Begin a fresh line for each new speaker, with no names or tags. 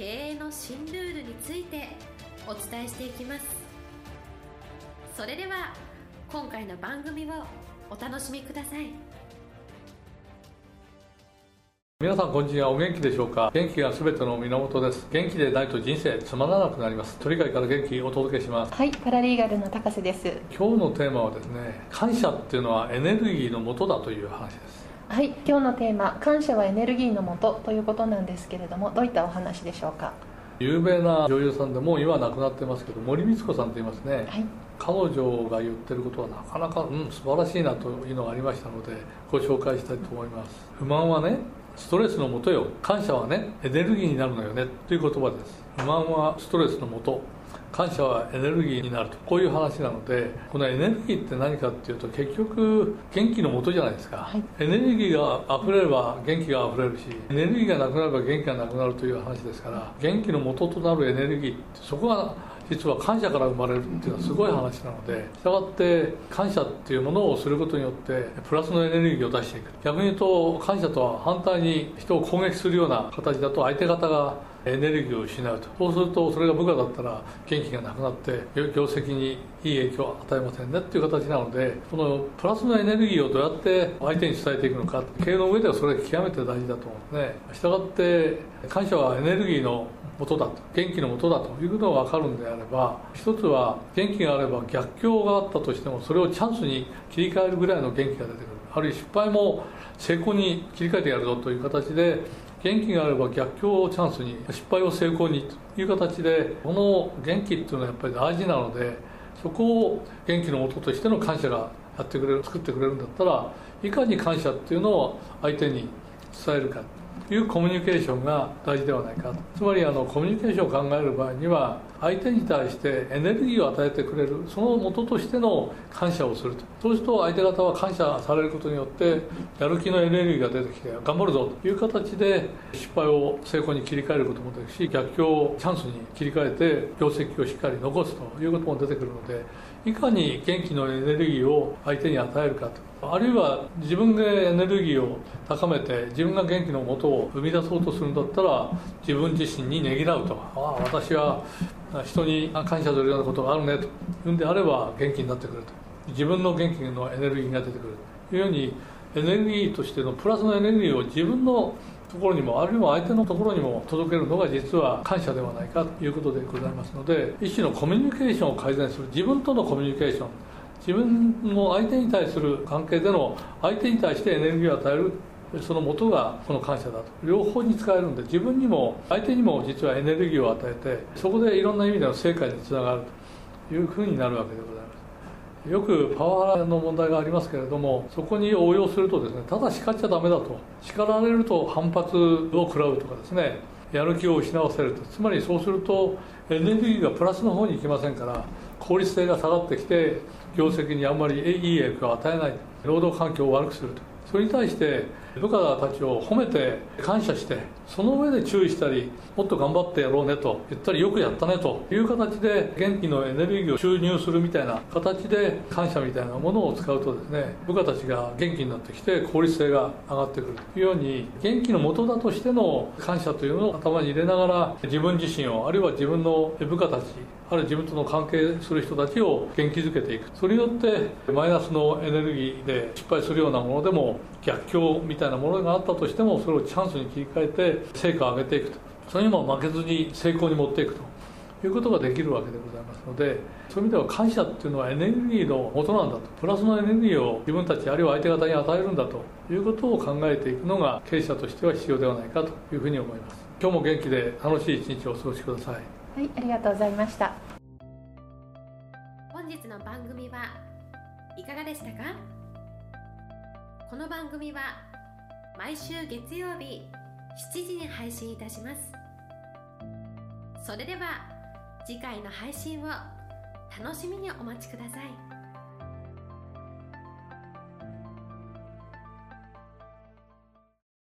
経営の新ルールについてお伝えしていきます。それでは今回の番組をお楽しみください。
皆さんこんにちは。お元気でしょうか？元気がすべての源です。元気でないと人生つまらなくなります。鳥飼から元気お届けします。
はいパラリーガルの高瀬です。
今日のテーマはですね感謝っていうのはエネルギーの元だという話です
はい今日のテーマ感謝はエネルギーの元ということなんですけれどもどういったお話でしょうか？
有名な女優さんでもう今は亡くなってますけど森光子さんと言いますね、
はい。
彼女が言ってることはなかなか、うん、素晴らしいなというのがありましたのでご紹介したいと思います。不満はねストレスのもとよ。感謝はねエネルギーになるのよね。という言葉です。不満はストレスのもと。感謝はエネルギーになると。こういう話なのでこのエネルギーって何かっていうと結局元気のもとじゃないですか、
はい。
エネルギーが溢れれば元気が溢れるしエネルギーがなくなれば元気がなくなるという話ですから元気の元となるエネルギーってそこが実は感謝から生まれるっていうのはすごい話なのでしたがって感謝っていうものをすることによってプラスのエネルギーを出していく。逆に言うと感謝とは反対に人を攻撃するような形だと相手方がエネルギーを失うと。そうするとそれが部下だったら元気がなくなって業績にいい影響を与えませんねっていう形なのでこのプラスのエネルギーをどうやって相手に伝えていくのか経営の上ではそれが極めて大事だと思うんですねしたがって感謝はエネルギーの元だと元気の元だということが分かるんであれば一つは元気があれば逆境があったとしてもそれをチャンスに切り替えるぐらいの元気が出てくる。あるいは失敗も成功に切り替えてやるぞという形で元気があれば逆境をチャンスに失敗を成功にという形でこの元気っていうのはやっぱり大事なのでそこを元気のもとしての感謝がやってくれる作ってくれるんだったらいかに感謝っていうのを相手に伝えるかというコミュニケーションが大事ではないかつまりあのコミュニケーションを考える場合には相手に対してエネルギーを与えてくれるその元としての感謝をすると。そうすると相手方は感謝されることによってやる気のエネルギーが出てきて頑張るぞという形で失敗を成功に切り替えることもできるし逆境をチャンスに切り替えて業績をしっかり残すということも出てくるのでいかに元気のエネルギーを相手に与えるかと。あるいは自分でエネルギーを高めて自分が元気のもとを生み出そうとするんだったら自分自身にねぎらうと。ああ私は人に感謝するようなことがあるねというんであれば元気になってくると。自分の元気のエネルギーが出てくるというようにエネルギーとしてのプラスのエネルギーを自分のところにもあるいは相手のところにも届けるのが実は感謝ではないかということでございますので一種のコミュニケーションを改善する自分とのコミュニケーション自分の相手に対する関係での相手に対してエネルギーを与えるその元がこの感謝だと。両方に使えるんで自分にも相手にも実はエネルギーを与えてそこでいろんな意味での成果につながると。いうふうになるわけでございます。よくパワハラの問題がありますけれどもそこに応用するとですねただ叱っちゃダメだと。叱られると反発を食らうとかですねやる気を失わせると。つまりそうするとエネルギーがプラスの方に行きませんから効率性が下がってきて業績にあんまりいい影響を与えない。労働環境を悪くすると。それに対して部下たちを褒めて感謝してその上で注意したりもっと頑張ってやろうねと言ったりよくやったねという形で元気のエネルギーを注入するみたいな形で感謝みたいなものを使うとですね部下たちが元気になってきて効率性が上がってくるというように元気の元だとしての感謝というのを頭に入れながら自分自身をあるいは自分の部下たちあるいは自分との関係する人たちを元気づけていく。それによってマイナスのエネルギーで失敗するようなものでも逆境みたいなたいなものがあったとしてもそれをチャンスに切り替えて成果を上げていくと。それにも負けずに成功に持っていくと。いうことができるわけでございますのでそういう意味では感謝っていうのはエネルギーの元なんだと。プラスのエネルギーを自分たちあるいは相手方に与えるんだと。いうことを考えていくのが経営者としては必要ではないかと。いうふうに思います。今日も元気で楽しい一日をお過ごしください。
はいありがとうございました。
本日の番組はいかがでしたか？この番組は毎週月曜日7時に配信いたします。それでは次回の配信を楽しみにお待ちください。